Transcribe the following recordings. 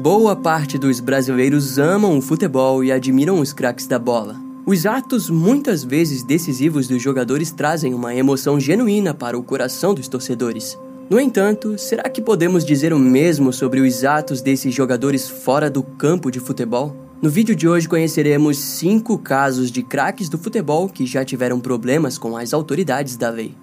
Boa parte dos brasileiros amam o futebol e admiram os craques da bola. Os atos muitas vezes decisivos dos jogadores trazem uma emoção genuína para o coração dos torcedores. No entanto, será que podemos dizer o mesmo sobre os atos desses jogadores fora do campo de futebol? No vídeo de hoje conheceremos cinco casos de craques do futebol que já tiveram problemas com as autoridades da lei.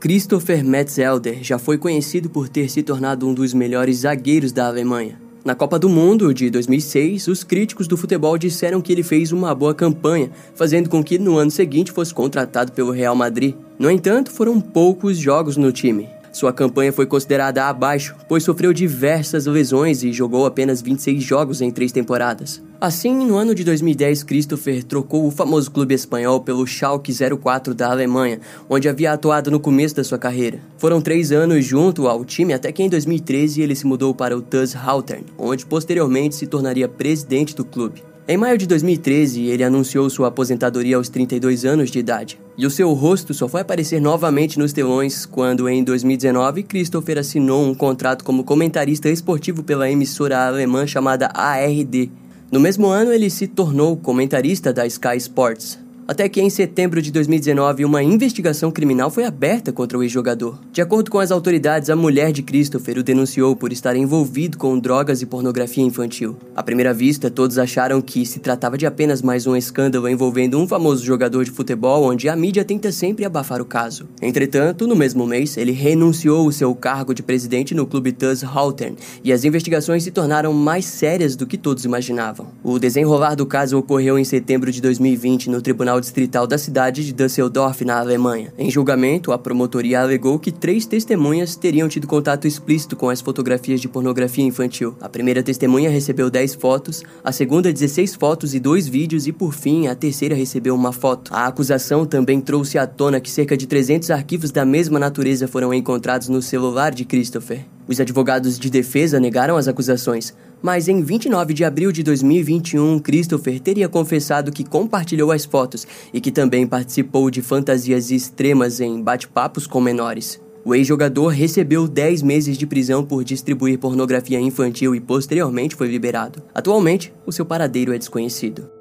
Christopher Metzelder já foi conhecido por ter se tornado um dos melhores zagueiros da Alemanha. Na Copa do Mundo de 2006, os críticos do futebol disseram que ele fez uma boa campanha, fazendo com que no ano seguinte fosse contratado pelo Real Madrid. No entanto, foram poucos jogos no time. Sua campanha foi considerada abaixo, pois sofreu diversas lesões e jogou apenas 26 jogos em três temporadas. Assim, no ano de 2010, Christopher trocou o famoso clube espanhol pelo Schalke 04 da Alemanha, onde havia atuado no começo da sua carreira. Foram três anos junto ao time até que em 2013 ele se mudou para o TuS Haltern, onde posteriormente se tornaria presidente do clube. Em maio de 2013, ele anunciou sua aposentadoria aos 32 anos de idade. E o seu rosto só foi aparecer novamente nos telões quando, em 2019, Christopher assinou um contrato como comentarista esportivo pela emissora alemã chamada ARD. No mesmo ano, ele se tornou comentarista da Sky Sports. Até que em setembro de 2019, uma investigação criminal foi aberta contra o ex-jogador. De acordo com as autoridades, a mulher de Christopher o denunciou por estar envolvido com drogas e pornografia infantil. À primeira vista, todos acharam que se tratava de apenas mais um escândalo envolvendo um famoso jogador de futebol, onde a mídia tenta sempre abafar o caso. Entretanto, no mesmo mês, ele renunciou o seu cargo de presidente no clube TuS Haltern e as investigações se tornaram mais sérias do que todos imaginavam. O desenrolar do caso ocorreu em setembro de 2020 no Tribunal Tribunal Distrital da cidade de Düsseldorf, na Alemanha. Em julgamento, a promotoria alegou que três testemunhas teriam tido contato explícito com as fotografias de pornografia infantil. A primeira testemunha recebeu 10 fotos, a segunda 16 fotos e dois vídeos e, por fim, a terceira recebeu uma foto. A acusação também trouxe à tona que cerca de 300 arquivos da mesma natureza foram encontrados no celular de Christopher. Os advogados de defesa negaram as acusações, mas em 29 de abril de 2021, Christopher teria confessado que compartilhou as fotos e que também participou de fantasias extremas em bate-papos com menores. O ex-jogador recebeu 10 meses de prisão por distribuir pornografia infantil e posteriormente foi liberado. Atualmente, o seu paradeiro é desconhecido.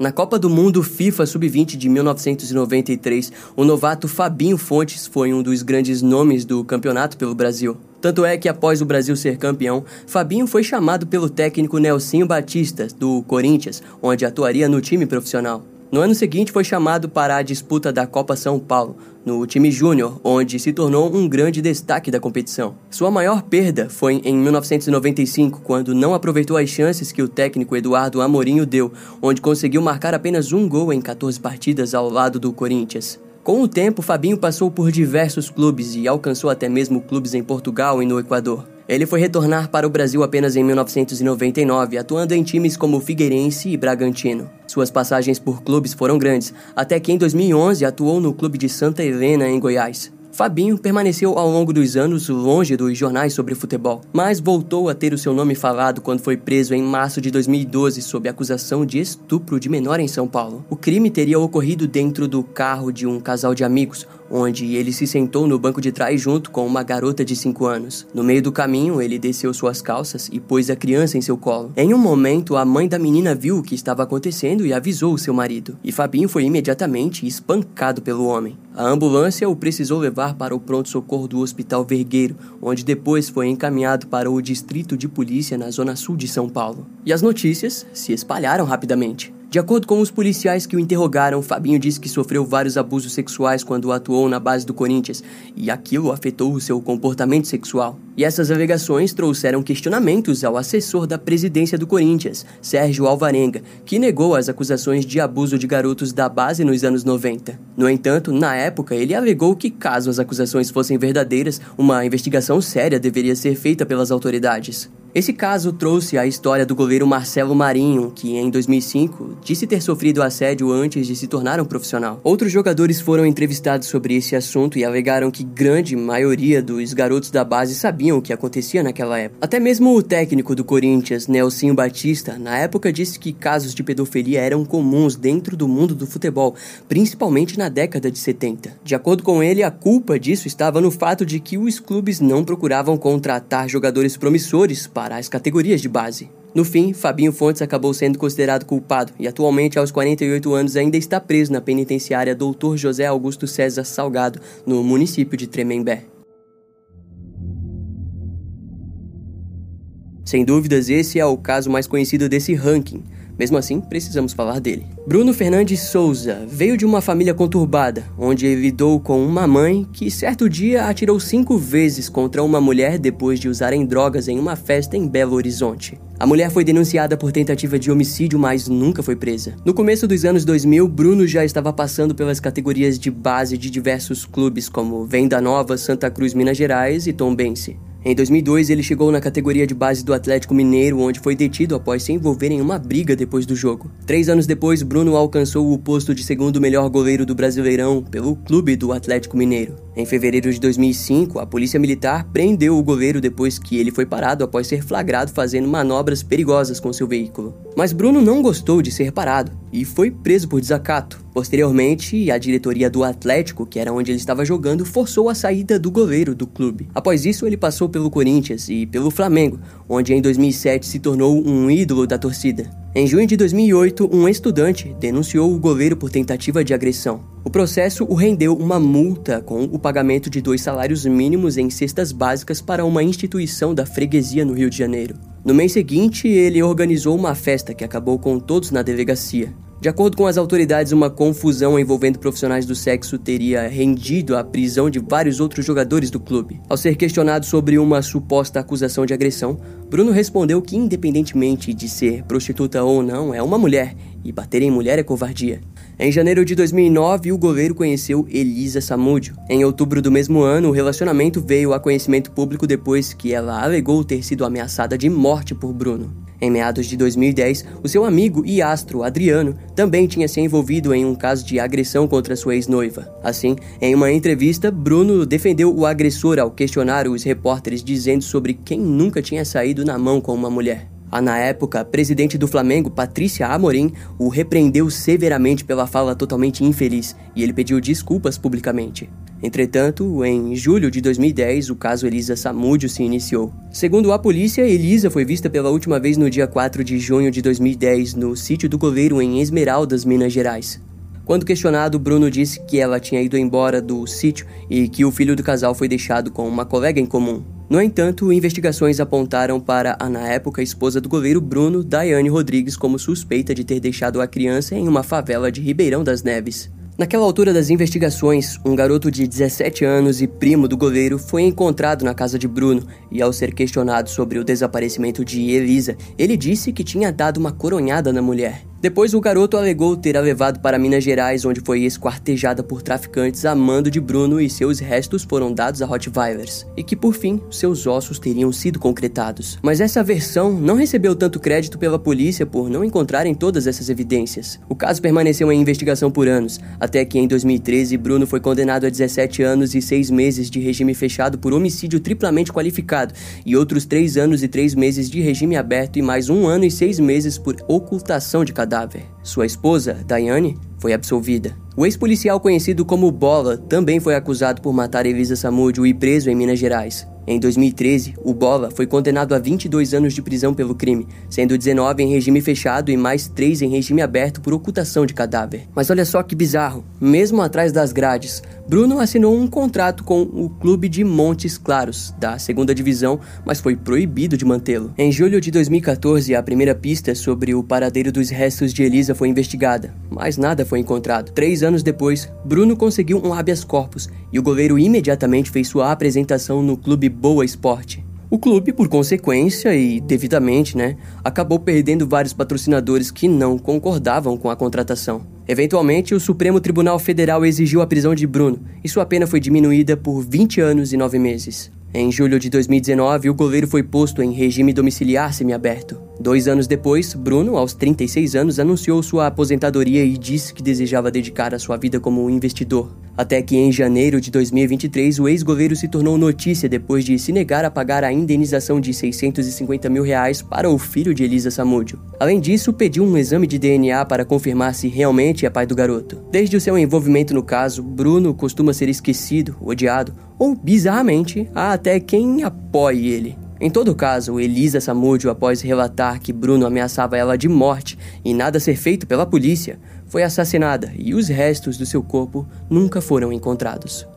Na Copa do Mundo FIFA Sub-20 de 1993, o novato Fabinho Fontes foi um dos grandes nomes do campeonato pelo Brasil. Tanto é que após o Brasil ser campeão, Fabinho foi chamado pelo técnico Nelsinho Batista, do Corinthians, onde atuaria no time profissional. No ano seguinte, foi chamado para a disputa da Copa São Paulo, no time júnior, onde se tornou um grande destaque da competição. Sua maior perda foi em 1995, quando não aproveitou as chances que o técnico Eduardo Amorim deu, onde conseguiu marcar apenas um gol em 14 partidas ao lado do Corinthians. Com o tempo, Fabinho passou por diversos clubes e alcançou até mesmo clubes em Portugal e no Equador. Ele foi retornar para o Brasil apenas em 1999, atuando em times como Figueirense e Bragantino. Suas passagens por clubes foram grandes, até que em 2011 atuou no clube de Santa Helena, em Goiás. Fabinho permaneceu ao longo dos anos longe dos jornais sobre futebol, mas voltou a ter o seu nome falado quando foi preso em março de 2012 sob acusação de estupro de menor em São Paulo. O crime teria ocorrido dentro do carro de um casal de amigos, onde ele se sentou no banco de trás junto com uma garota de 5 anos. No meio do caminho, ele desceu suas calças e pôs a criança em seu colo. Em um momento, a mãe da menina viu o que estava acontecendo e avisou seu marido. E Fabinho foi imediatamente espancado pelo homem. A ambulância o precisou levar para o pronto-socorro do Hospital Vergueiro, onde depois foi encaminhado para o Distrito de Polícia na zona sul de São Paulo. E as notícias se espalharam rapidamente. De acordo com os policiais que o interrogaram, Fabinho disse que sofreu vários abusos sexuais quando atuou na base do Corinthians e aquilo afetou o seu comportamento sexual. E essas alegações trouxeram questionamentos ao assessor da presidência do Corinthians, Sérgio Alvarenga, que negou as acusações de abuso de garotos da base nos anos 90. No entanto, na época, ele alegou que, caso as acusações fossem verdadeiras, uma investigação séria deveria ser feita pelas autoridades. Esse caso trouxe a história do goleiro Marcelo Marinho, que em 2005 disse ter sofrido assédio antes de se tornar um profissional. Outros jogadores foram entrevistados sobre esse assunto e alegaram que grande maioria dos garotos da base sabiam sabiam o que acontecia naquela época. Até mesmo o técnico do Corinthians, Nelsinho Batista, na época disse que casos de pedofilia eram comuns dentro do mundo do futebol, principalmente na década de 70. De acordo com ele, a culpa disso estava no fato de que os clubes não procuravam contratar jogadores promissores para as categorias de base. No fim, Fabinho Fontes acabou sendo considerado culpado e atualmente, aos 48 anos, ainda está preso na penitenciária Dr. José Augusto César Salgado, no município de Tremembé. Sem dúvidas, esse é o caso mais conhecido desse ranking. Mesmo assim, precisamos falar dele. Bruno Fernandes Souza veio de uma família conturbada, onde lidou com uma mãe que certo dia atirou cinco vezes contra uma mulher depois de usarem drogas em uma festa em Belo Horizonte. A mulher foi denunciada por tentativa de homicídio, mas nunca foi presa. No começo dos anos 2000, Bruno já estava passando pelas categorias de base de diversos clubes como Venda Nova, Santa Cruz, Minas Gerais e Tombense. Em 2002, ele chegou na categoria de base do Atlético Mineiro, onde foi detido após se envolver em uma briga depois do jogo. Três anos depois, Bruno alcançou o posto de segundo melhor goleiro do Brasileirão pelo clube do Atlético Mineiro. Em fevereiro de 2005, a polícia militar prendeu o goleiro depois que ele foi parado após ser flagrado fazendo manobras perigosas com seu veículo. Mas Bruno não gostou de ser parado e foi preso por desacato. Posteriormente, a diretoria do Atlético, que era onde ele estava jogando, forçou a saída do goleiro do clube. Após isso, ele passou pelo Corinthians e pelo Flamengo, onde em 2007 se tornou um ídolo da torcida. Em junho de 2008, um estudante denunciou o goleiro por tentativa de agressão. O processo o rendeu uma multa com o pagamento de dois salários mínimos em cestas básicas para uma instituição da freguesia no Rio de Janeiro. No mês seguinte, ele organizou uma festa que acabou com todos na delegacia. De acordo com as autoridades, uma confusão envolvendo profissionais do sexo teria rendido a prisão de vários outros jogadores do clube. Ao ser questionado sobre uma suposta acusação de agressão, Bruno respondeu que, independentemente de ser prostituta ou não, é uma mulher e bater em mulher é covardia. Em janeiro de 2009, o goleiro conheceu Elisa Samúdio. Em outubro do mesmo ano, o relacionamento veio a conhecimento público depois que ela alegou ter sido ameaçada de morte por Bruno. Em meados de 2010, o seu amigo e astro Adriano também tinha se envolvido em um caso de agressão contra sua ex-noiva. Assim, em uma entrevista, Bruno defendeu o agressor ao questionar os repórteres dizendo sobre quem nunca tinha saído na mão com uma mulher. A na época presidente do Flamengo, Patrícia Amorim, o repreendeu severamente pela fala totalmente infeliz e ele pediu desculpas publicamente. Entretanto, em julho de 2010, o caso Elisa Samúdio se iniciou. Segundo a polícia, Elisa foi vista pela última vez no dia 4 de junho de 2010 no sítio do goleiro em Esmeraldas, Minas Gerais. Quando questionado, Bruno disse que ela tinha ido embora do sítio e que o filho do casal foi deixado com uma colega em comum. No entanto, investigações apontaram para a na época esposa do goleiro Bruno, Daiane Rodrigues, como suspeita de ter deixado a criança em uma favela de Ribeirão das Neves. Naquela altura das investigações, um garoto de 17 anos e primo do goleiro foi encontrado na casa de Bruno e, ao ser questionado sobre o desaparecimento de Elisa, ele disse que tinha dado uma coronhada na mulher. Depois, o garoto alegou ter a levado para Minas Gerais, onde foi esquartejada por traficantes a mando de Bruno e seus restos foram dados a Rottweilers, e que por fim seus ossos teriam sido concretados. Mas essa versão não recebeu tanto crédito pela polícia por não encontrarem todas essas evidências. O caso permaneceu em investigação por anos, até que em 2013 Bruno foi condenado a 17 anos e 6 meses de regime fechado por homicídio triplamente qualificado e outros 3 anos e 3 meses de regime aberto e mais um ano e 6 meses por ocultação de cadáver cadáver. Sua esposa, Diane, foi absolvida. O ex-policial conhecido como Bola também foi acusado por matar Elisa Samúdio e preso em Minas Gerais. Em 2013, o Bola foi condenado a 22 anos de prisão pelo crime, sendo 19 em regime fechado e mais 3 em regime aberto por ocultação de cadáver. Mas olha só que bizarro, mesmo atrás das grades, Bruno assinou um contrato com o clube de Montes Claros, da segunda divisão, mas foi proibido de mantê-lo. Em julho de 2014, a primeira pista sobre o paradeiro dos restos de Elisa foi investigada, mas nada foi encontrado. Três anos depois, Bruno conseguiu um habeas corpus e o goleiro imediatamente fez sua apresentação no clube Boa Esporte. O clube, por consequência e devidamente, né, acabou perdendo vários patrocinadores que não concordavam com a contratação. Eventualmente, o Supremo Tribunal Federal exigiu a prisão de Bruno e sua pena foi diminuída por 20 anos e 9 meses. Em julho de 2019, o goleiro foi posto em regime domiciliar semiaberto. Dois anos depois, Bruno, aos 36 anos, anunciou sua aposentadoria e disse que desejava dedicar a sua vida como investidor. Até que em janeiro de 2023, o ex-goleiro se tornou notícia depois de se negar a pagar a indenização de 650 mil reais para o filho de Elisa Samúdio. Além disso, pediu um exame de DNA para confirmar se realmente é pai do garoto. Desde o seu envolvimento no caso, Bruno costuma ser esquecido, odiado ou, bizarramente, há até quem apoie ele. Em todo caso, Elisa Samúdio, após relatar que Bruno ameaçava ela de morte e nada ser feito pela polícia, foi assassinada e os restos do seu corpo nunca foram encontrados.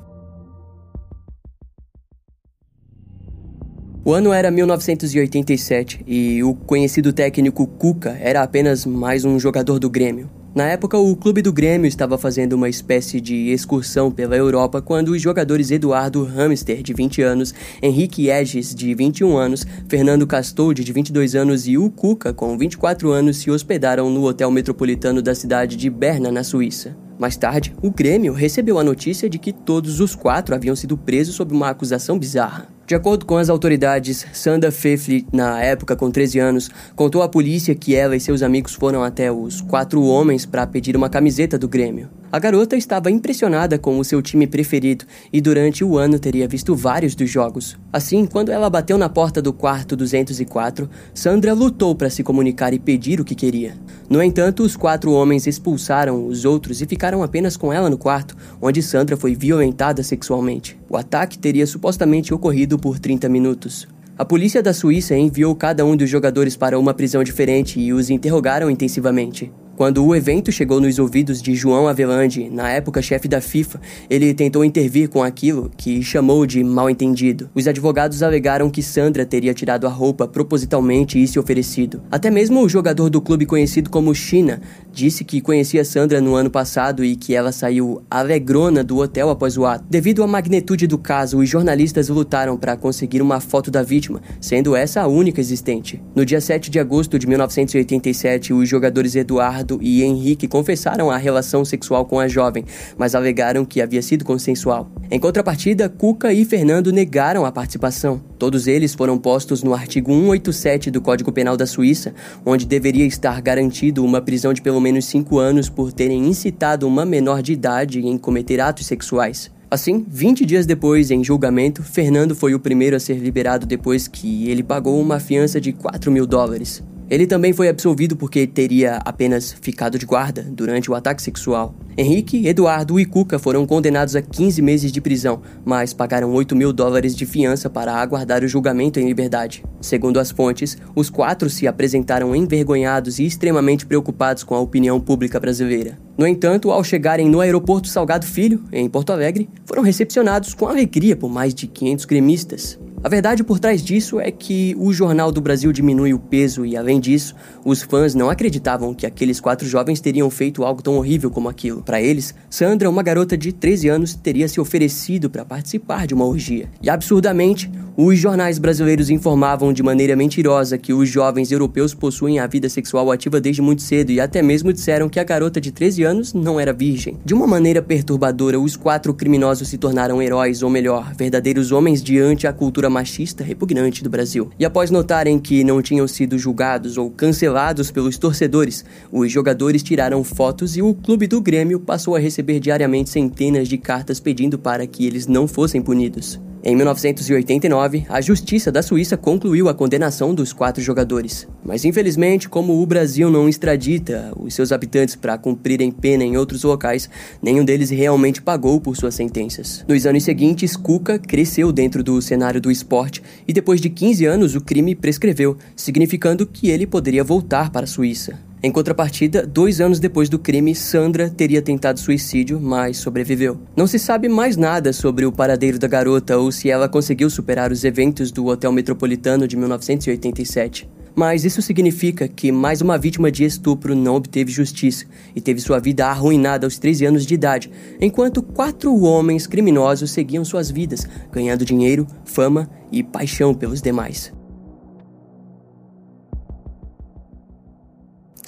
O ano era 1987 e o conhecido técnico Cuca era apenas mais um jogador do Grêmio. Na época, o clube do Grêmio estava fazendo uma espécie de excursão pela Europa quando os jogadores Eduardo Hamster, de 20 anos, Henrique Eges, de 21 anos, Fernando Castoldi, de 22 anos e o Cuca, com 24 anos, se hospedaram no hotel metropolitano da cidade de Berna, na Suíça. Mais tarde, o Grêmio recebeu a notícia de que todos os quatro haviam sido presos sob uma acusação bizarra. De acordo com as autoridades, Sandra Fefli, na época com 13 anos, contou à polícia que ela e seus amigos foram até os quatro homens para pedir uma camiseta do Grêmio. A garota estava impressionada com o seu time preferido e durante o ano teria visto vários dos jogos. Assim, quando ela bateu na porta do quarto 204, Sandra lutou para se comunicar e pedir o que queria. No entanto, os quatro homens expulsaram os outros e ficaram apenas com ela no quarto, onde Sandra foi violentada sexualmente. O ataque teria supostamente ocorrido por 30 minutos. A polícia da Suíça enviou cada um dos jogadores para uma prisão diferente e os interrogaram intensivamente. Quando o evento chegou nos ouvidos de João Avelange, na época chefe da FIFA, ele tentou intervir com aquilo que chamou de mal-entendido. Os advogados alegaram que Sandra teria tirado a roupa propositalmente e se oferecido. Até mesmo o jogador do clube conhecido como China disse que conhecia Sandra no ano passado e que ela saiu alegrona do hotel após o ato. Devido à magnitude do caso, os jornalistas lutaram para conseguir uma foto da vítima, sendo essa a única existente. No dia 7 de agosto de 1987, os jogadores Eduardo E Henrique confessaram a relação sexual com a jovem, mas alegaram que havia sido consensual. Em contrapartida, Cuca e Fernando negaram a participação. Todos eles foram postos no artigo 187 do Código Penal da Suíça, onde deveria estar garantido uma prisão de pelo menos cinco anos por terem incitado uma menor de idade em cometer atos sexuais. Assim, 20 dias depois, em julgamento, Fernando foi o primeiro a ser liberado depois que ele pagou uma fiança de 4 mil dólares. Ele também foi absolvido porque teria apenas ficado de guarda durante o ataque sexual. Henrique, Eduardo e Cuca foram condenados a 15 meses de prisão, mas pagaram 8 mil dólares de fiança para aguardar o julgamento em liberdade. Segundo as fontes, os quatro se apresentaram envergonhados e extremamente preocupados com a opinião pública brasileira. No entanto, ao chegarem no aeroporto Salgado Filho, em Porto Alegre, foram recepcionados com alegria por mais de 500 gremistas. A verdade por trás disso é que o Jornal do Brasil diminui o peso e, além disso, os fãs não acreditavam que aqueles quatro jovens teriam feito algo tão horrível como aquilo. Para eles, Sandra, uma garota de 13 anos, teria se oferecido para participar de uma orgia. E absurdamente, os jornais brasileiros informavam de maneira mentirosa que os jovens europeus possuem a vida sexual ativa desde muito cedo e até mesmo disseram que a garota de 13 anos não era virgem. De uma maneira perturbadora, os quatro criminosos se tornaram heróis, ou melhor, verdadeiros homens diante a cultura machista repugnante do Brasil. E após notarem que não tinham sido julgados ou cancelados pelos torcedores, os jogadores tiraram fotos e o clube do Grêmio passou a receber diariamente centenas de cartas pedindo para que eles não fossem punidos. Em 1989, a Justiça da Suíça concluiu a condenação dos quatro jogadores. Mas infelizmente, como o Brasil não extradita os seus habitantes para cumprirem pena em outros locais, nenhum deles realmente pagou por suas sentenças. Nos anos seguintes, Cuca cresceu dentro do cenário do esporte e depois de 15 anos o crime prescreveu, significando que ele poderia voltar para a Suíça. Em contrapartida, dois anos depois do crime, Sandra teria tentado suicídio, mas sobreviveu. Não se sabe mais nada sobre o paradeiro da garota ou se ela conseguiu superar os eventos do Hotel Metropolitano de 1987. Mas isso significa que mais uma vítima de estupro não obteve justiça e teve sua vida arruinada aos 13 anos de idade, enquanto quatro homens criminosos seguiam suas vidas, ganhando dinheiro, fama e paixão pelos demais.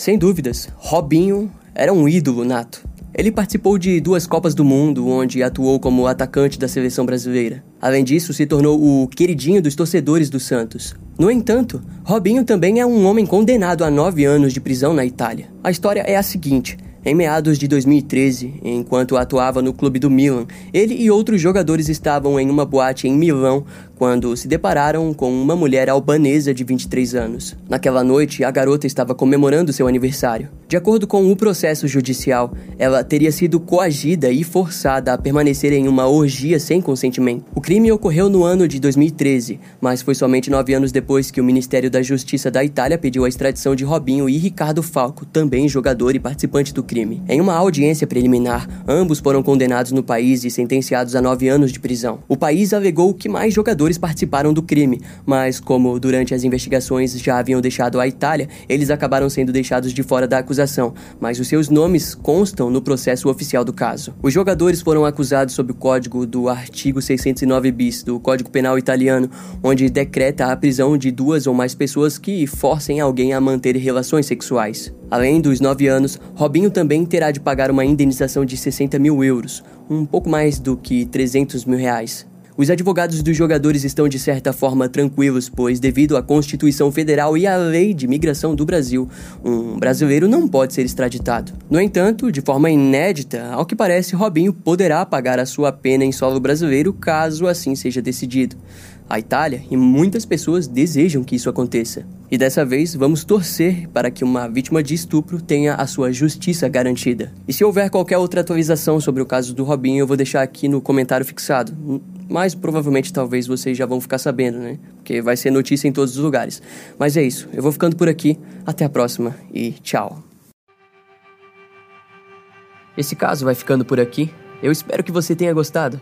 Sem dúvidas, Robinho era um ídolo nato. Ele participou de duas Copas do Mundo, onde atuou como atacante da seleção brasileira. Além disso, se tornou o queridinho dos torcedores do Santos. No entanto, Robinho também é um homem condenado a nove anos de prisão na Itália. A história é a seguinte: em meados de 2013, enquanto atuava no clube do Milan, ele e outros jogadores estavam em uma boate em Milão quando se depararam com uma mulher albanesa de 23 anos. Naquela noite, a garota estava comemorando seu aniversário. De acordo com o processo judicial, ela teria sido coagida e forçada a permanecer em uma orgia sem consentimento. O crime ocorreu no ano de 2013, mas foi somente nove anos depois que o Ministério da Justiça da Itália pediu a extradição de Robinho e Ricardo Falco, também jogador e participante do crime. Em uma audiência preliminar, ambos foram condenados no país e sentenciados a nove anos de prisão. O país alegou que mais jogadores jogadores participaram do crime, mas como durante as investigações já haviam deixado a Itália, eles acabaram sendo deixados de fora da acusação, mas os seus nomes constam no processo oficial do caso. Os jogadores foram acusados sob o código do artigo 609 bis do Código Penal italiano, onde decreta a prisão de duas ou mais pessoas que forcem alguém a manter relações sexuais. Além dos nove anos, Robinho também terá de pagar uma indenização de 60 mil euros, um pouco mais do que 300 mil reais. Os advogados dos jogadores estão de certa forma tranquilos, pois, devido à Constituição Federal e à Lei de Migração do Brasil, um brasileiro não pode ser extraditado. No entanto, de forma inédita, ao que parece, Robinho poderá pagar a sua pena em solo brasileiro caso assim seja decidido. A Itália e muitas pessoas desejam que isso aconteça. E dessa vez vamos torcer para que uma vítima de estupro tenha a sua justiça garantida. E se houver qualquer outra atualização sobre o caso do Robinho, eu vou deixar aqui no comentário fixado. Mas provavelmente talvez vocês já vão ficar sabendo, né? Porque vai ser notícia em todos os lugares. Mas é isso, eu vou ficando por aqui. Até a próxima e tchau. Esse caso vai ficando por aqui. Eu espero que você tenha gostado.